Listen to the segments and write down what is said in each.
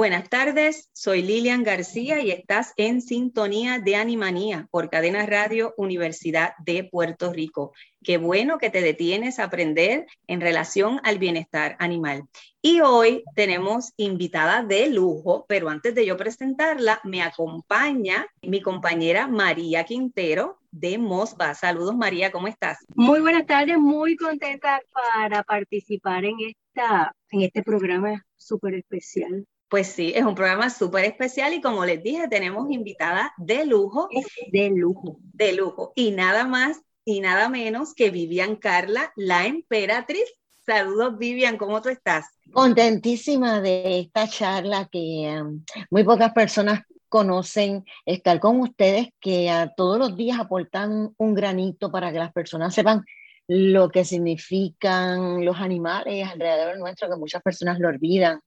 Buenas tardes, soy Lilian García y estás en sintonía de Animanía por Cadena Radio Universidad de Puerto Rico. Qué bueno que te detienes a aprender en relación al bienestar animal. Y hoy tenemos invitada de lujo, pero antes de yo presentarla, me acompaña mi compañera María Quintero de Mosba. Saludos María, ¿cómo estás? Muy buenas tardes, muy contenta para participar en, esta, en este programa súper especial. Pues sí, es un programa súper especial y como les dije, tenemos invitada de lujo. De lujo. De lujo. Y nada más y nada menos que Vivian Carla, la emperatriz. Saludos Vivian, ¿cómo tú estás? Contentísima de esta charla que um, muy pocas personas conocen, estar con ustedes que todos los días aportan un granito para que las personas sepan lo que significan los animales alrededor nuestro, que muchas personas lo olvidan,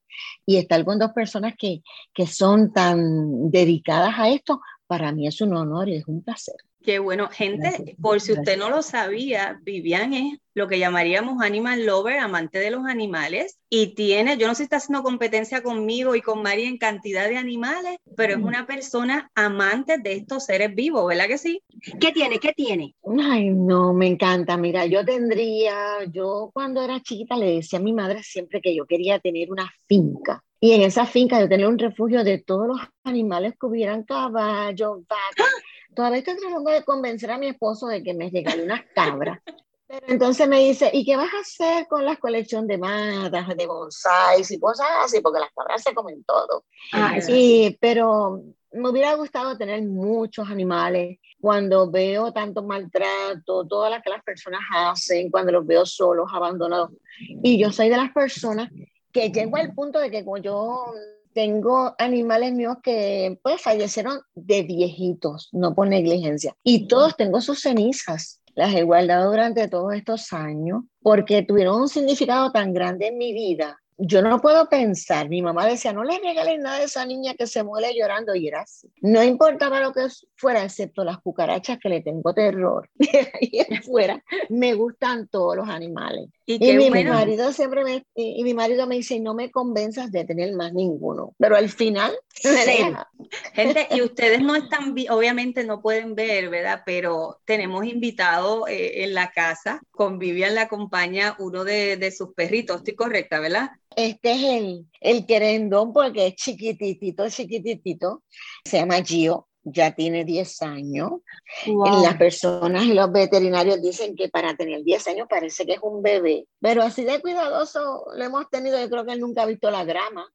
y estar con dos personas que, que son tan dedicadas a esto, para mí es un honor y es un placer. Qué bueno, gente, por si usted no lo sabía, Vivian es lo que llamaríamos animal lover, amante de los animales, y tiene, yo no sé si está haciendo competencia conmigo y con María en cantidad de animales, pero es mm. una persona amante de estos seres vivos, ¿verdad que sí? ¿Qué tiene? ¿Qué tiene? Ay, no, me encanta. Mira, yo tendría, yo cuando era chiquita le decía a mi madre siempre que yo quería tener una finca. Y en esa finca yo tenía un refugio de todos los animales que hubieran caballos, vacas, Todavía estoy tratando de convencer a mi esposo de que me regale unas cabras. Pero entonces me dice, ¿y qué vas a hacer con la colección de matas, de bonsáis y cosas así? Porque las cabras se comen todo. Ah, sí, pero me hubiera gustado tener muchos animales. Cuando veo tanto maltrato, todas las que las personas hacen, cuando los veo solos, abandonados. Y yo soy de las personas que llego al punto de que como yo tengo animales míos que pues fallecieron de viejitos, no por negligencia. Y todos tengo sus cenizas. Las he guardado durante todos estos años porque tuvieron un significado tan grande en mi vida yo no puedo pensar, mi mamá decía, no le regalen nada a esa niña que se muere llorando y era así. No importaba lo que fuera, excepto las cucarachas que le tengo terror. y fuera, me gustan todos los animales. Y, mi, marido siempre me, y, mi marido me dice, no me convenzas de tener más ninguno. Pero al final, gente, y ustedes no están, obviamente no pueden ver, ¿verdad? Pero tenemos invitado eh, en la casa, con Vivian la acompaña uno de, de sus perritos, estoy correcta, ¿verdad? Este es el, el querendón porque es chiquititito, chiquititito. Se llama Gio, ya tiene 10 años. Las personas y los veterinarios dicen que para tener 10 años parece que es un bebé, pero así de cuidadoso lo hemos tenido. Yo creo que él nunca ha visto la grama.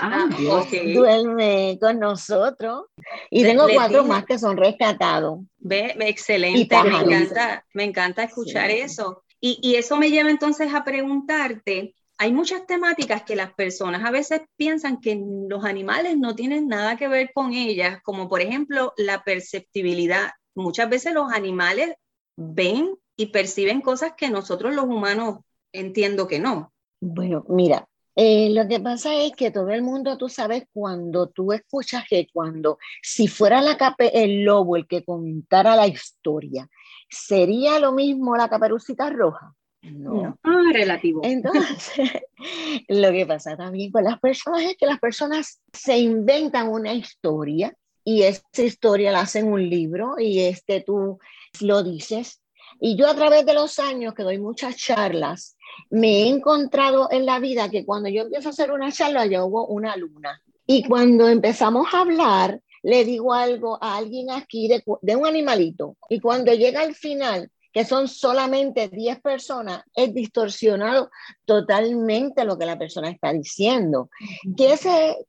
Ah, Duerme con nosotros. Y tengo cuatro más que son rescatados. Ve, excelente, me encanta, me encanta escuchar eso. Y, y, eso me lleva entonces a preguntarte, hay muchas temáticas que las personas a veces piensan que los animales no tienen nada que ver con ellas, como por ejemplo la perceptibilidad. Muchas veces los animales ven y perciben cosas que nosotros los humanos entiendo que no. Bueno, mira, eh, lo que pasa es que todo el mundo, tú sabes, cuando tú escuchas que cuando, si fuera la el lobo el que contara la historia, ¿sería lo mismo la caperucita roja? No. Ah, relativo. Entonces, lo que pasa también con las personas es que las personas se inventan una historia y esa historia la hacen un libro y este tú lo dices. Y yo a través de los años que doy muchas charlas, me he encontrado en la vida que cuando yo empiezo a hacer una charla, yo hago una alumna. Y cuando empezamos a hablar, le digo algo a alguien aquí de, de un animalito. Y cuando llega al final, que son solamente 10 personas, es distorsionado totalmente lo que la persona está diciendo. ¿Qué,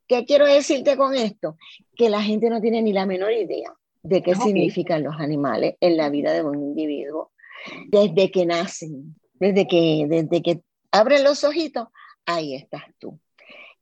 ¿Qué quiero decirte con esto? Que la gente no tiene ni la menor idea de qué significan los animales en la vida de un individuo desde que nacen, desde que, desde que abren los ojitos, ahí estás tú.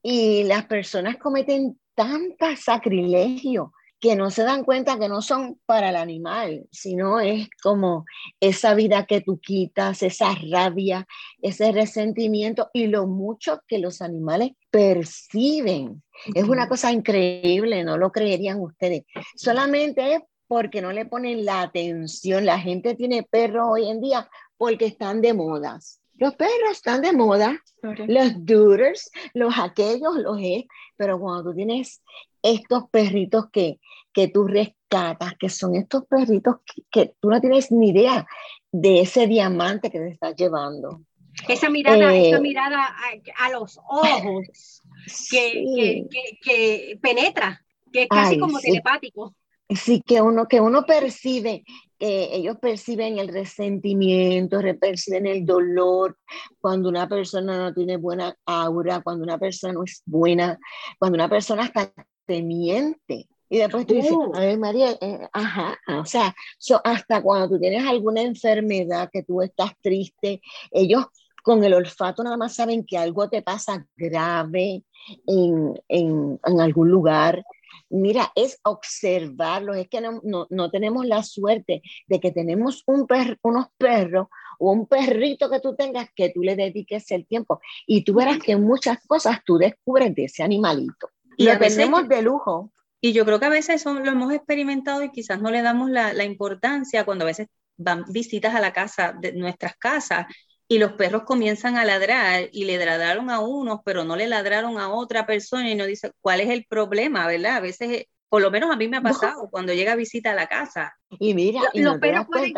Y las personas cometen tanta sacrilegio que no se dan cuenta que no son para el animal, sino es como esa vida que tú quitas, esa rabia, ese resentimiento y lo mucho que los animales perciben. Es una cosa increíble, no lo creerían ustedes. Solamente es porque no le ponen la atención. La gente tiene perros hoy en día porque están de modas. Los perros están de moda, los dooders, los aquellos, los es, pero cuando tú tienes estos perritos que, que tú rescatas, que son estos perritos que, tú no tienes ni idea de ese diamante que te estás llevando. Esa mirada, esa eh, mirada a, los ojos que, que, penetra, que es casi como telepático. Sí, que uno, que uno percibe, que ellos perciben el resentimiento, perciben el dolor, cuando una persona no tiene buena aura, cuando una persona no es buena, cuando una persona está temiente. Y después tú dices, uh. a ver, María, eh, ajá, o sea, hasta cuando tú tienes alguna enfermedad, que tú estás triste, ellos con el olfato nada más saben que algo te pasa grave en, en, en algún lugar Mira, es observarlos, es que no, no, tenemos la suerte de que tenemos un unos perros o un perrito que tú tengas que tú le dediques el tiempo y tú verás que muchas cosas tú descubres de ese animalito. Y lo tenemos de lujo. Y yo creo que a veces eso lo hemos experimentado y quizás no le damos la, la importancia cuando a veces van visitas a la casa, de nuestras casas, y los perros comienzan a ladrar y le ladraron a unos, pero no le ladraron a otra persona y no dice cuál es el problema, ¿verdad? A veces, por lo menos a mí me ha pasado cuando llega visita a la casa. Y mira, los perros pueden,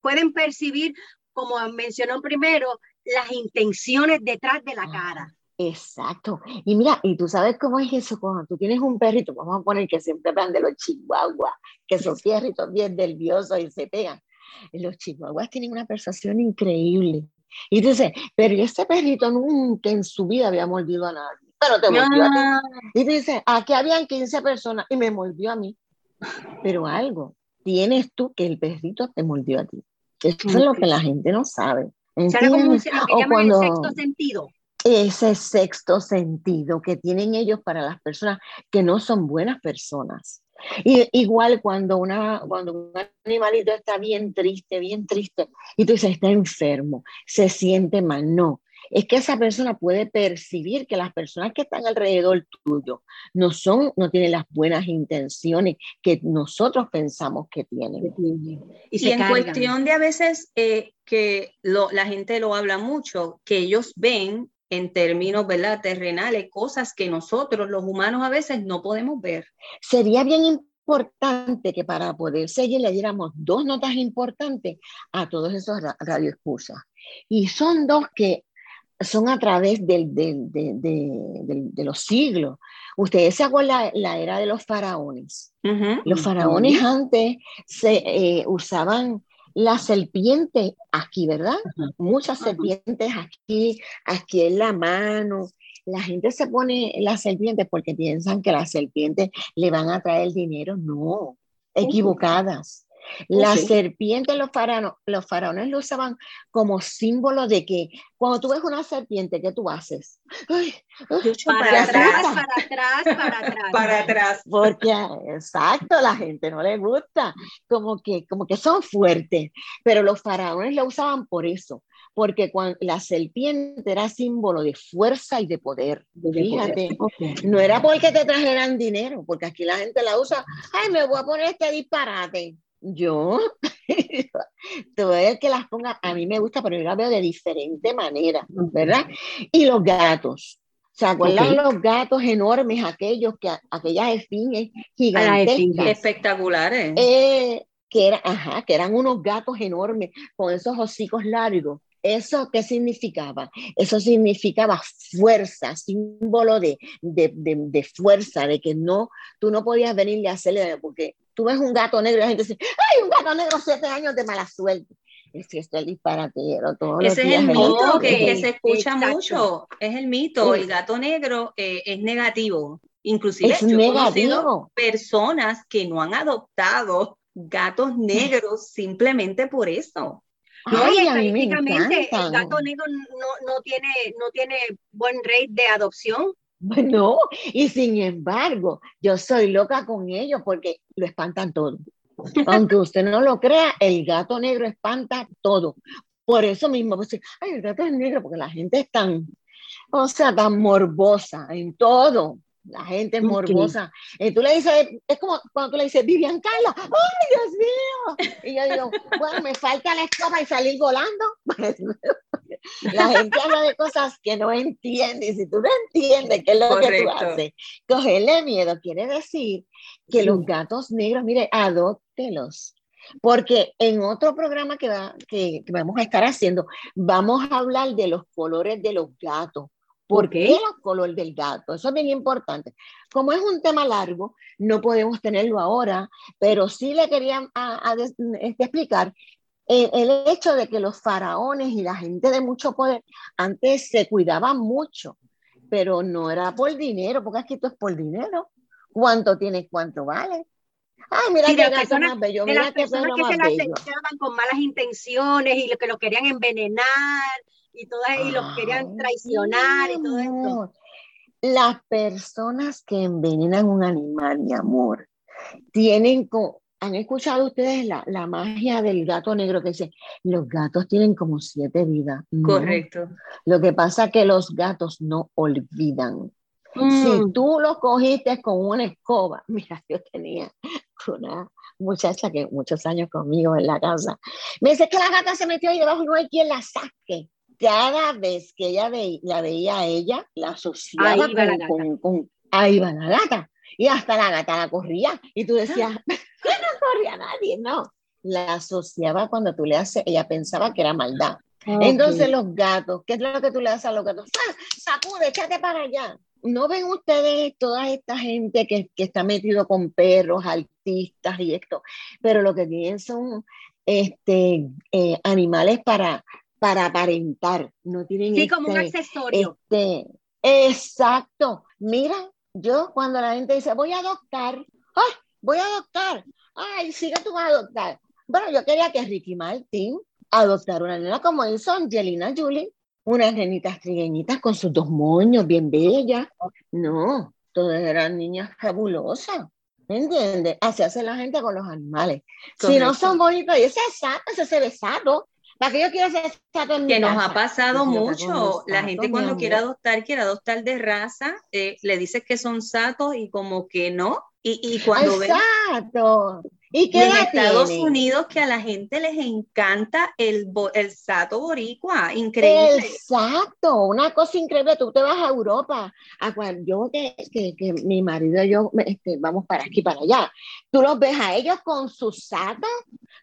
pueden percibir, como mencionó primero, las intenciones detrás de la cara. Exacto. Y mira, y tú sabes cómo es eso cuando tú tienes un perrito, vamos a poner que siempre van de los chihuahuas, que son perritos bien nerviosos y se pegan los chihuahuas tienen una persuasión increíble. Y dice, pero este perrito nunca en su vida había mordido a nadie, pero te mordió a ti. Y dice, aquí habían 15 personas y me mordió a mí. Pero algo tienes tú que el perrito te mordió a ti. Eso es lo que la gente no sabe. Como o cuando, sexto sentido. Ese sexto sentido que tienen ellos para las personas que no son buenas personas. Y, igual cuando, una, cuando un animalito está bien triste, bien triste, y tú dices, está enfermo, se siente mal, no. Es que esa persona puede percibir que las personas que están alrededor tuyo no son, no tienen las buenas intenciones que nosotros pensamos que tienen. Y, en cuestión de a veces eh, que la gente lo habla mucho, que ellos ven en términos ¿verdad? terrenales, cosas que nosotros los humanos a veces no podemos ver. Sería bien importante que para poder seguir le diéramos dos notas importantes a todos esos radioescuchas. Y son dos que son a través del, del, de los siglos. Ustedes se acuerdan la, era de los faraones. Los faraones antes se eh, usaban la serpiente aquí, ¿verdad? Muchas serpientes aquí, aquí en la mano. La gente se pone la serpiente porque piensan que las serpientes le van a traer dinero. No, equivocadas. La serpiente, los faraones, los faraones lo usaban como símbolo de que cuando tú ves una serpiente, ¿qué tú haces? para, atrás, para atrás, para atrás, para atrás. Porque, exacto, la gente no le gusta, como que, como que son fuertes, pero los faraones lo usaban por eso, porque cuando, la serpiente era símbolo de fuerza y de poder. Fíjate, no era porque te trajeran dinero, porque aquí la gente la usa, ay, me voy a poner este disparate yo, todo el que las ponga, a mí me gusta, pero yo las veo de diferente manera, ¿verdad? Y los gatos. ¿Se acuerdan los gatos enormes, aquellos que, aquellas esfinges gigantescas? Espectaculares. Eh, que, era, ajá, que eran unos gatos enormes con esos hocicos largos. ¿Eso qué significaba? Eso significaba fuerza, símbolo de, de, de, fuerza, de que no, tú no podías venirle a hacerle, porque tú ves un gato negro y la gente dice, ¡ay, un gato negro, siete años de mala suerte! Es que esto es disparatero. Ese es el mito que, se escucha mucho, es el mito, el gato negro eh, es negativo. Inclusive yo he conocido personas que no han adoptado gatos negros simplemente por eso. No, y estadísticamente el gato negro no, no, tiene, no tiene buen rate de adopción. Bueno, y sin embargo, yo soy loca con ellos porque lo espantan todo. Aunque usted no lo crea, el gato negro espanta todo. Por eso mismo, pues, ay, el gato es negro, porque la gente es tan, o sea, tan morbosa en todo. La gente es morbosa. Y tú le dices, es como cuando tú le dices, Vivian Carla, ¡ay, Dios mío! Y yo digo, bueno, me falta la escoba y salir volando. la gente habla de cosas que no entiende. Y si tú no entiendes qué es lo que tú haces, cogerle miedo quiere decir que los gatos negros, mire, adóptelos. Porque en otro programa que, va, que, que vamos a estar haciendo, vamos a hablar de los colores de los gatos ¿Por qué el color del gato? Eso es bien importante. Como es un tema largo, no podemos tenerlo ahora, pero sí le quería este, explicar el, el, hecho de que los faraones y la gente de mucho poder antes se cuidaban mucho, pero no era por dinero, porque aquí esto es por dinero. ¿Cuánto tienes? ¿Cuánto vale? Ay, mira qué gato más bello, mira qué que se las con malas intenciones y lo que lo querían envenenar y, todas, y los querían traicionar y todo esto. Las personas que envenenan un animal, mi amor, tienen ¿Han escuchado ustedes la, la, magia del gato negro que dice, los gatos tienen como siete vidas? Correcto. Lo que pasa es que los gatos no olvidan. Si mm. tú los cogiste con una escoba, mira, yo tenía una muchacha que muchos años conmigo en la casa, me dice que la gata se metió ahí debajo y no hay quien la saque cada vez que ella la veía a ella, la asociaba con, ahí va la gata. Y hasta la gata la corría. Y tú decías, no corría nadie, no. La asociaba cuando tú le haces, ella pensaba que era maldad. Entonces los gatos, ¿qué es lo que tú le haces a los gatos? ¡Ah, sacude, échate para allá. ¿No ven ustedes toda esta gente que, que está metido con perros, artistas y esto? Pero lo que tienen son este, eh, animales para, para aparentar, no tienen Sí, como un este, accesorio. Este, exacto. Mira, yo cuando la gente dice, voy a adoptar, ¡ay! Voy a adoptar, ¡ay! Sigue tú a adoptar. Bueno, yo quería que Ricky Martin adoptara una nena como hizo Angelina Jolie, unas nenitas trigueñitas con sus dos moños bien bellas. No, todas eran niñas fabulosas. ¿Me entiendes? Así hace la gente con los animales. Si no son bonitos, y ese es sato, ese es besado, que nos ha pasado mucho. La gente cuando quiere adoptar, quiere adoptar de raza, eh, le dices que son satos y como que no. Y, y cuando Exacto. ¿Y qué en Estados Unidos que a la gente les encanta el, el sato boricua, increíble. Exacto, una cosa increíble, tú te vas a Europa, a cuando yo que, que, que mi marido y yo este, vamos para aquí, para allá, tú los ves a ellos con sus satos,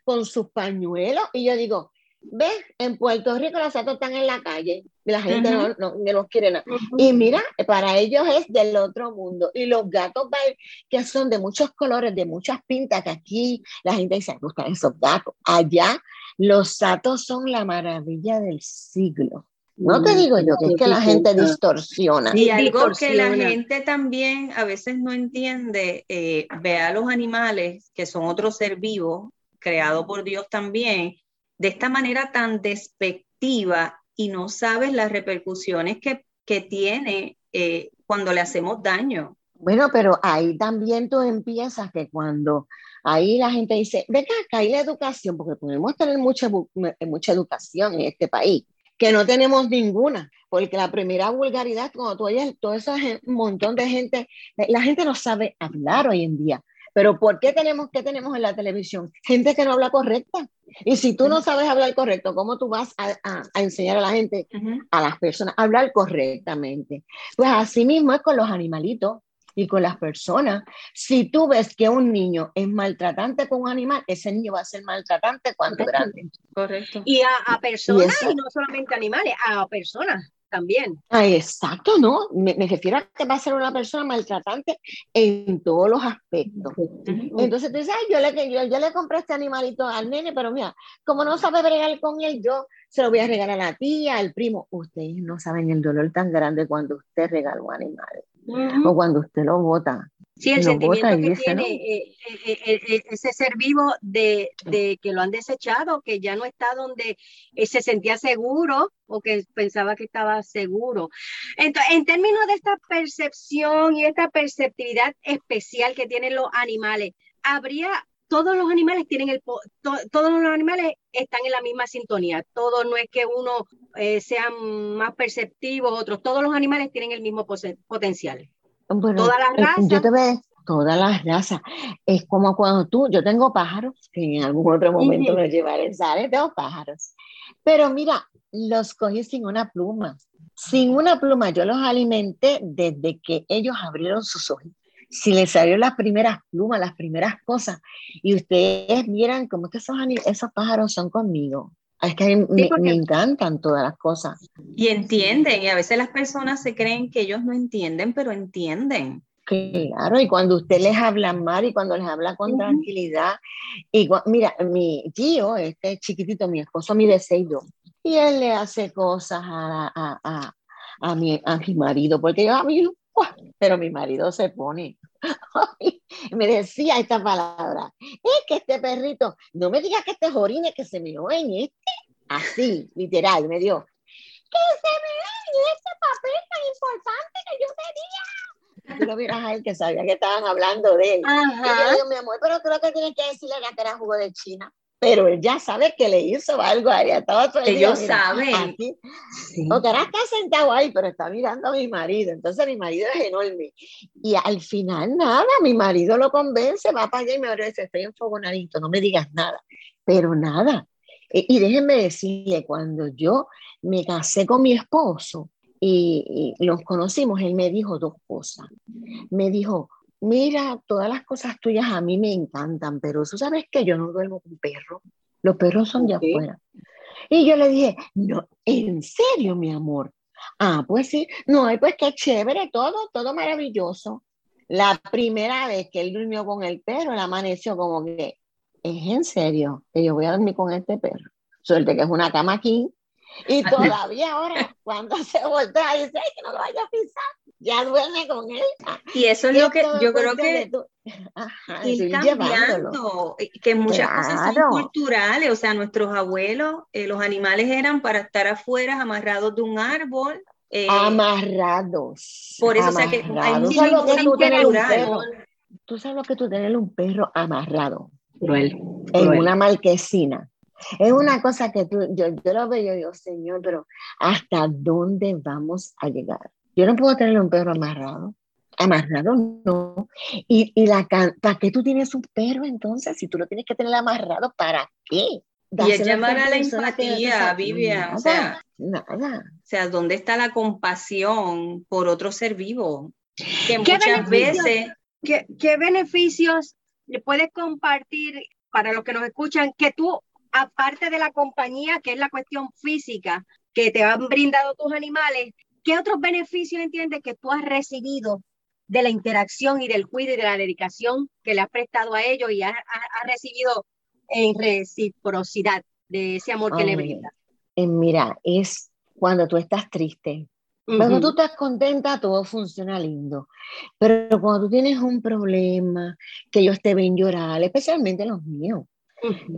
con sus pañuelos, y yo digo, ¿Ves? En Puerto Rico los gatos están en la calle y la gente no, no, los quiere nada. Y mira, para ellos es del otro mundo. Y los gatos que son de muchos colores, de muchas pintas, que aquí la gente dice, me gustan esos gatos. Allá los gatos son la maravilla del siglo. No te digo yo que es que la gente distorsiona. Y algo que la gente también a veces no entiende, eh, ve a los animales, que son otro ser vivo, creado por Dios también, de esta manera tan despectiva y no sabes las repercusiones que, que tiene eh, cuando le hacemos daño. Bueno, pero ahí también tú empiezas que cuando ahí la gente dice, venga acá, hay la educación, porque podemos tener mucha, mucha educación en este país, que no tenemos ninguna, porque la primera vulgaridad, cuando tú oyes todo ese montón de gente, la gente no sabe hablar hoy en día. Pero ¿por qué tenemos que tenemos en la televisión? Gente que no habla correcta. Y si tú no sabes hablar correcto, ¿cómo tú vas a, enseñar a la gente, a las personas, a hablar correctamente? Pues así mismo es con los animalitos y con las personas. Si tú ves que un niño es maltratante con un animal, ese niño va a ser maltratante cuando grande. Correcto. Y a, personas, y, no solamente animales, a personas también. Ah, exacto, ¿no? Me, refiero a que va a ser una persona maltratante en todos los aspectos. Entonces tú dices, Ay, yo, le, yo, yo, le compré este animalito al nene, pero mira, como no sabe bregar con él, yo se lo voy a regalar a la tía, al primo. Ustedes no saben el dolor tan grande cuando usted regala o cuando usted lo bota. Sí, el sentimiento que tiene eh, eh, eh, ese ser vivo de, de, que lo han desechado, que ya no está donde se sentía seguro o que pensaba que estaba seguro. Entonces, en términos de esta percepción y esta perceptividad especial que tienen los animales, habría todos los animales tienen el todos los animales están en la misma sintonía. Todo no es que uno sea más perceptivo, otros, todos los animales tienen el mismo potencial. Bueno, todas las razas. Yo te veo todas las razas. Es como cuando tú, yo tengo pájaros, que en algún otro momento me llevaré, ¿sabes? Tengo pájaros. Pero mira, los cogí sin una pluma. Sin una pluma, yo los alimenté desde que ellos abrieron sus ojos. Si les salió las primeras plumas, las primeras cosas, y ustedes miran cómo que esos, esos pájaros son conmigo. Es que me, me, encantan todas las cosas. Y entienden, y a veces las personas se creen que ellos no entienden, pero entienden. Claro, y cuando usted les habla mal y cuando les habla con tranquilidad. Y, mira, mi tío, este chiquitito, mi esposo mide seis y él le hace cosas a, a, a, mi, a mi marido, porque yo, a mí, pero mi marido se pone. me decía esta palabra, es que este perrito, no me digas que este jorine que se me oye, este, así, literal, me dio, que se me oye ese papel tan importante que yo tenía. Tú lo miras a él que sabía que estaban hablando de él. Ajá. Y yo digo, mi amor, pero creo que tienes que decirle que era jugo de China pero él ya sabe que le hizo algo a ella. Estaba Ellos saben. Aquí. Está sentado ahí, pero está mirando a mi marido. Entonces mi marido es enorme. Y al final nada, mi marido lo convence, va para allá y me dice, estoy enfogonadito, no me digas nada. Pero nada. Y, y déjenme decirle, cuando yo me casé con mi esposo y, y los conocimos, él me dijo dos cosas. Me dijo, mira, todas las cosas tuyas a mí me encantan, pero tú sabes que yo no duermo con perros. Los perros son de afuera. Y yo le dije, no, en serio, mi amor. Ah, pues sí, no, pues qué chévere, todo, todo maravilloso. La primera vez que él durmió con el perro, él amaneció como que, es en serio, que yo voy a dormir con este perro. Suerte que es una cama aquí. Y todavía ahora, cuando se voltea, dice, que no lo vaya a pisar ya duerme con él. Y eso es lo que yo creo que ir cambiando, que muchas cosas son culturales, o sea, nuestros abuelos, eh, los animales eran para estar afuera amarrados de un árbol. Eh, amarrados. Por eso, o sea, que hay mucha Tú sabes lo que tú tener un perro amarrado en una marquesina. Es una cosa que tú, yo, yo lo veo, yo, Señor, pero ¿hasta dónde vamos a llegar? Yo no puedo tener un perro amarrado. Amarrado no. Y, y la, ¿para qué tú tienes un perro entonces? Si tú lo tienes que tener amarrado, ¿para qué? y es llamar a la empatía, Vivian. o sea, nada. O sea, ¿dónde está la compasión por otro ser vivo? Que muchas veces. ¿qué, ¿Qué beneficios le puedes compartir para los que nos escuchan que tú, aparte de la compañía, que es la cuestión física que te han brindado tus animales, ¿Qué otros beneficios entiendes que tú has recibido de la interacción y del cuidado y de la dedicación que le has prestado a ellos y has, recibido en reciprocidad de ese amor que le brinda? Eh, mira, es cuando tú estás triste. Cuando tú estás contenta, todo funciona lindo. Pero cuando tú tienes un problema, que ellos te ven llorar, especialmente los míos,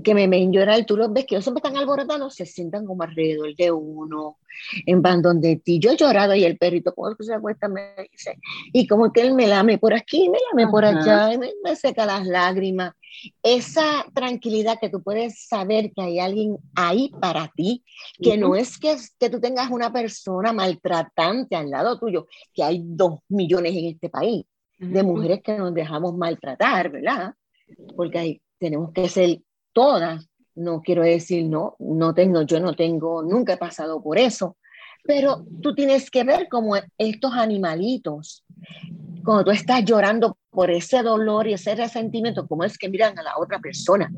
que me ven llorar, tú los ves que ellos siempre están alborotados, se sientan como alrededor de uno, en bandón de ti. Yo he llorado y el perrito, como se acuesta, me dice, y como que él me lame por aquí, me lame por allá, y me, seca las lágrimas. Esa tranquilidad que tú puedes saber que hay alguien ahí para ti, que no es que, que tú tengas una persona maltratante al lado tuyo, que hay dos millones en este país de mujeres que nos dejamos maltratar, ¿verdad? Porque hay, tenemos que ser todas, no quiero decir no, no tengo, yo no tengo, nunca he pasado por eso, pero tú tienes que ver como estos animalitos, cuando tú estás llorando por ese dolor y ese resentimiento, cómo es que miran a la otra persona.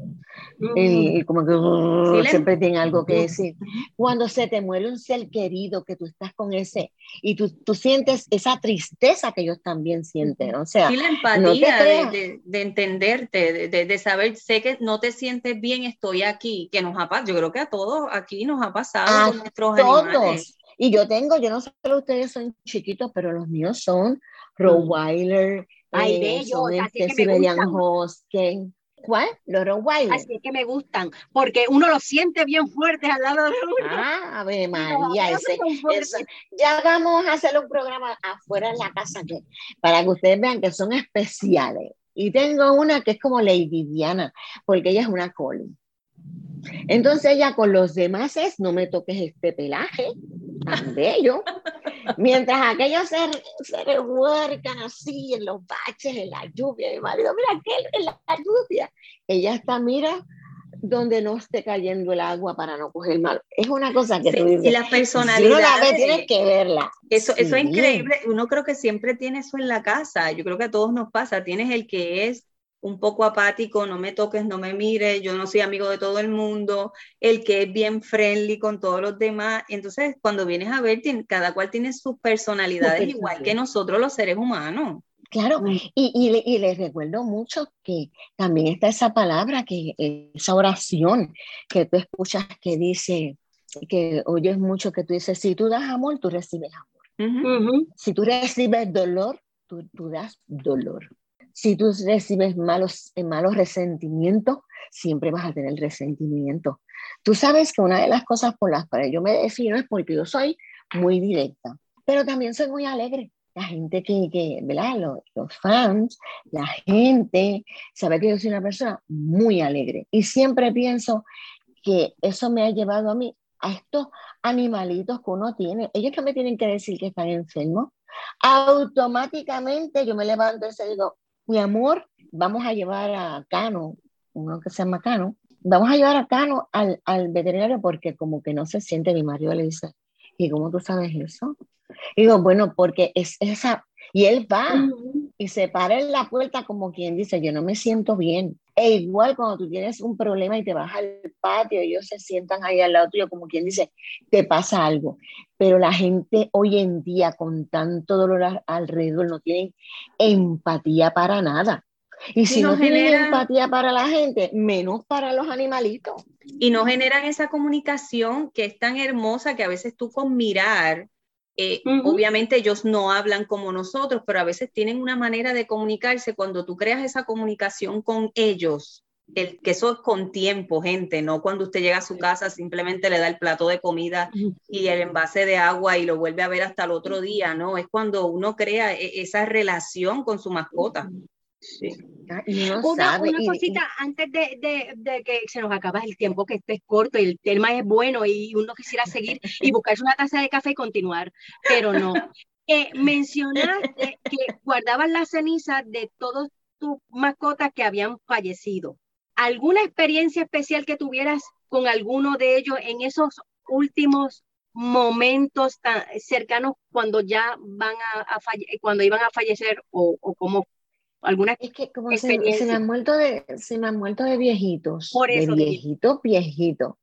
Y, como que uh, siempre tiene algo que decir. Cuando se te muere un ser querido, que tú estás con ese, y tú, tú sientes esa tristeza que ellos también sienten. O sea, sí, la empatía de, de, entenderte, de, de, saber, sé que no te sientes bien, estoy aquí, que nos ha pasado. Yo creo que a todos aquí nos ha pasado a con nuestros todos. Y yo tengo, yo no sé si ustedes son chiquitos, pero los míos son Rottweiler, Ay, eh, bello, así este, que me gustan. ¿Cuál? Los Rottweiler. Así que me gustan, porque uno los siente bien fuertes al lado de uno. Ah, a ver, María, ese, ya vamos a hacer un programa afuera en la casa que, para que ustedes vean que son especiales. Y tengo una que es como Lady Diana, porque ella es una collie. Entonces ella con los demás es, no me toques este pelaje tan bello. Mientras aquellos se, se revuelcan así en los baches, en la lluvia. Mi marido, mira, aquel en la lluvia. Ella está, mira, donde no esté cayendo el agua para no coger mal. Es una cosa que tú dices. Y la personalidad. la ve, tienes que verla. Eso, eso es increíble. Uno creo que siempre tiene eso en la casa. Yo creo que a todos nos pasa. Tienes el que es un poco apático, no me toques, no me mires, yo no soy amigo de todo el mundo, el que es bien friendly con todos los demás. Entonces, cuando vienes a ver, cada cual tiene sus personalidades igual que nosotros los seres humanos. Claro, y, y, les recuerdo mucho que también está esa palabra, que esa oración que tú escuchas que dice, que oyes mucho, que tú dices, si tú das amor, tú recibes amor. Si tú recibes dolor, tú, tú das dolor. Si tú recibes malos, eh, malos resentimientos, siempre vas a tener resentimiento. Tú sabes que una de las cosas por las cuales yo me defino es porque yo soy muy directa, pero también soy muy alegre. La gente que, que ¿verdad? Los, los fans, la gente, sabe que yo soy una persona muy alegre y siempre pienso que eso me ha llevado a mí a estos animalitos que uno tiene. Ellos que me tienen que decir que están enfermos, automáticamente yo me levanto y digo, mi amor, vamos a llevar a Cano, uno que se llama Cano, vamos a llevar a Cano al, al veterinario porque como que no se siente, mi marido le dice, ¿y cómo tú sabes eso? digo, bueno, porque es esa, y él va y se para en la puerta como quien dice, yo no me siento bien. E igual cuando tú tienes un problema y te vas al patio, ellos se sientan ahí al lado tuyo como quien dice, te pasa algo. Pero la gente hoy en día con tanto dolor alrededor no tienen empatía para nada. Y si no, tienen empatía para la gente, menos para los animalitos. Y no generan esa comunicación que es tan hermosa que a veces tú con mirar eh, obviamente ellos no hablan como nosotros, pero a veces tienen una manera de comunicarse. Cuando tú creas esa comunicación con ellos, el, que eso es con tiempo, gente, no cuando usted llega a su casa simplemente le da el plato de comida y el envase de agua y lo vuelve a ver hasta el otro día, ¿no? Es cuando uno crea e, esa relación con su mascota. Ah, una, cosita antes de, que se nos acaba el tiempo, que este es corto y el tema es bueno y uno quisiera seguir y buscarse una taza de café y continuar, pero no. Eh, mencionaste que guardabas la ceniza de todos tus mascotas que habían fallecido. ¿Alguna experiencia especial que tuvieras con alguno de ellos en esos últimos momentos tan cercanos cuando ya van a, cuando iban a fallecer o, o cómo alguna es que como se, me han muerto de se me han muerto de viejitos Por eso, de viejito viejito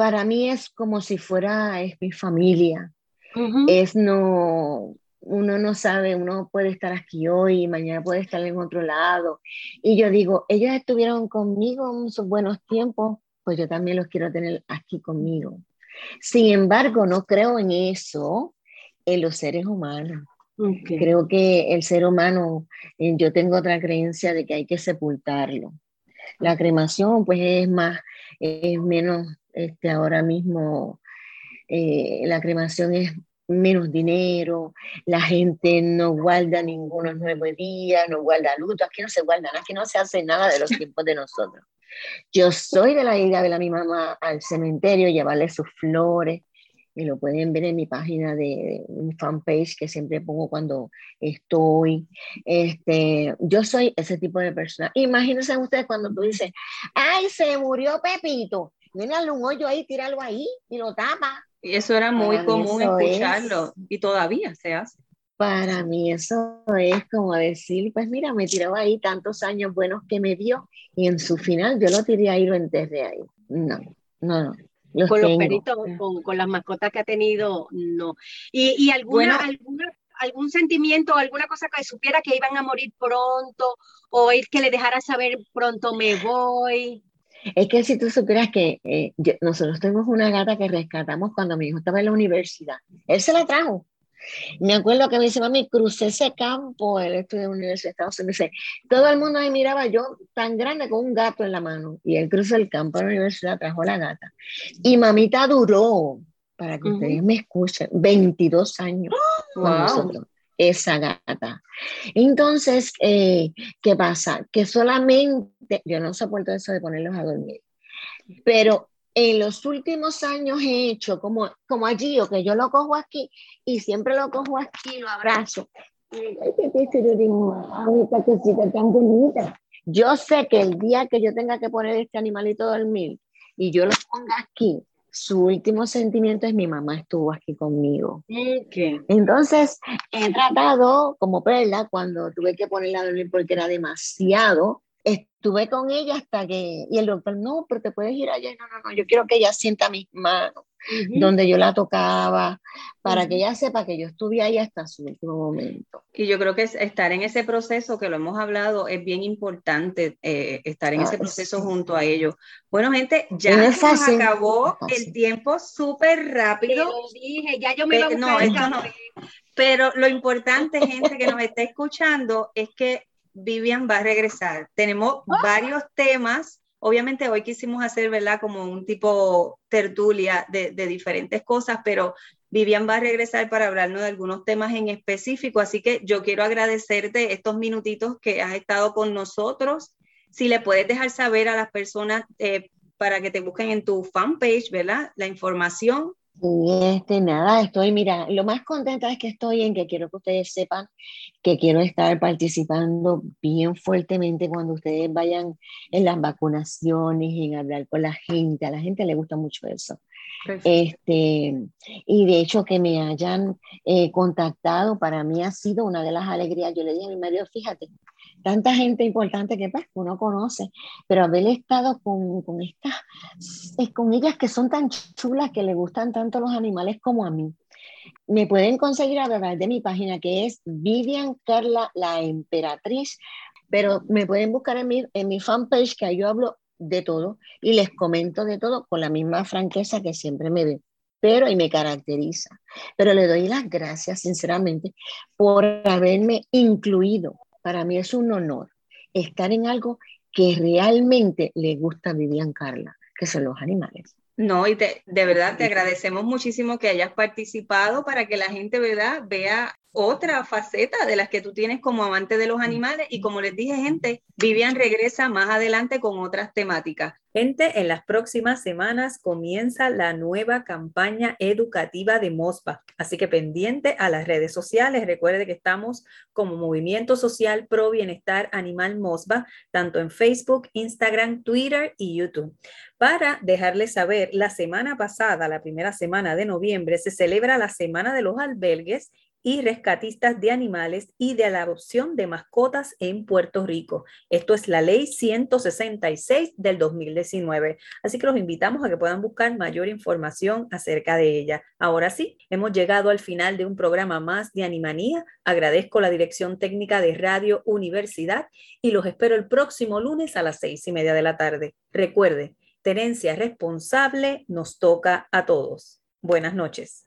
para mí es como si fuera es mi familia. Es no uno no sabe uno puede estar aquí hoy mañana puede estar en otro lado. Y yo digo ellos estuvieron conmigo en sus buenos tiempos pues yo también los quiero tener aquí conmigo. Sin embargo no creo en eso en los seres humanos Creo que el ser humano, eh, yo tengo otra creencia de que hay que sepultarlo. La cremación, pues es más, es menos, este, ahora mismo, eh, la cremación es menos dinero, la gente no guarda ningunos nueve días, no guarda luto, aquí no se guarda, aquí no se hace nada de los tiempos de nosotros. Yo soy de la idea de la mi mamá al cementerio, llevarle sus flores, y lo pueden ver en mi página de, mi fanpage que siempre pongo cuando estoy. Este, yo soy ese tipo de persona. Imagínense ustedes cuando tú dices, ay, se murió Pepito, míralo un hoyo ahí, tíralo ahí y lo tapa. Y eso era muy común escucharlo y todavía se hace. Para mí eso es como decir, pues mira, me tiró ahí tantos años buenos que me dio y en su final yo lo tiré ahí lo enterré ahí. No, no, no con los peritos, con, las mascotas que ha tenido, no. ¿Y, y alguna, alguna, algún sentimiento, alguna cosa que supiera que iban a morir pronto o es que le dejara saber pronto me voy? Es que si tú supieras que eh, nosotros tenemos una gata que rescatamos cuando mi hijo estaba en la universidad. Él se la trajo. Me acuerdo que me dice, mami, crucé ese campo, él estudió en la Universidad de Estados Unidos. Todo el mundo me miraba yo tan grande con un gato en la mano. Y él cruzó el campo de la universidad, trajo la gata. Y mamita duró, para que ustedes me escuchen, 22 años con nosotros esa gata. Entonces, eh, ¿qué pasa? Que solamente, yo no soporto eso de ponerlos a dormir, pero en los últimos años he hecho como, como allí, o que yo lo cojo aquí y siempre lo cojo aquí, lo abrazo. Yo sé que el día que yo tenga que poner este animalito a dormir y yo lo ponga aquí, su último sentimiento es mi mamá estuvo aquí conmigo. Entonces, he tratado como Perla, cuando tuve que ponerla a dormir porque era demasiado, estuve con ella hasta que, y el doctor, no, pero te puedes ir allá, no, no, no, yo quiero que ella sienta mis manos, donde yo la tocaba, para que ella sepa que yo estuve ahí hasta su último momento. Y yo creo que estar en ese proceso, que lo hemos hablado, es bien importante, eh, estar en ese proceso junto a ellos. Bueno, gente, ya se acabó el tiempo súper rápido. lo dije, ya yo me lo no, no. Pero lo importante, gente que nos está escuchando, es que Vivian va a regresar. Tenemos ah. varios temas. Obviamente hoy quisimos hacer, ¿verdad? Como un tipo tertulia de, diferentes cosas, pero Vivian va a regresar para hablarnos de algunos temas en específico. Así que yo quiero agradecerte estos minutitos que has estado con nosotros. Si le puedes dejar saber a las personas eh, para que te busquen en tu fanpage, ¿verdad? La información este, nada, estoy, mira, lo más contenta es que estoy en que quiero que ustedes sepan que quiero estar participando bien fuertemente cuando ustedes vayan en las vacunaciones, en hablar con la gente, a la gente le gusta mucho eso. Este, y de hecho que me hayan eh, contactado para mí ha sido una de las alegrías. Yo le dije a mi marido, fíjate, tanta gente importante que pues, uno conoce, pero haber estado con, con estas, con ellas que son tan chulas, que le gustan tanto los animales como a mí. Me pueden conseguir a través de mi página que es Vivian Carla la Emperatriz, pero me pueden buscar en mi, en mi fanpage que yo hablo de todo y les comento de todo con la misma franqueza que siempre me ven pero y me caracteriza. Pero le doy las gracias, sinceramente, por haberme incluido para mí es un honor estar en algo que realmente le gusta a Vivian Carla, que son los animales. No, y de verdad te agradecemos muchísimo que hayas participado para que la gente, ¿verdad?, vea otra faceta de las que tú tienes como amante de los animales y como les dije gente, Vivian regresa más adelante con otras temáticas. Gente, en las próximas semanas comienza la nueva campaña educativa de MOSPA, así que pendiente a las redes sociales, recuerde que estamos como Movimiento Social Pro Bienestar Animal MOSPA, tanto en Facebook, Instagram, Twitter y YouTube. Para dejarles saber, la semana pasada, la primera semana de noviembre, se celebra la Semana de los Albergues y rescatistas de animales y de la adopción de mascotas en Puerto Rico. Esto es la ley 166 del 2019. Así que los invitamos a que puedan buscar mayor información acerca de ella. Ahora sí, hemos llegado al final de un programa más de Animanía. Agradezco la dirección técnica de Radio Universidad y los espero el próximo lunes a las seis y media de la tarde. Recuerde, tenencia responsable nos toca a todos. Buenas noches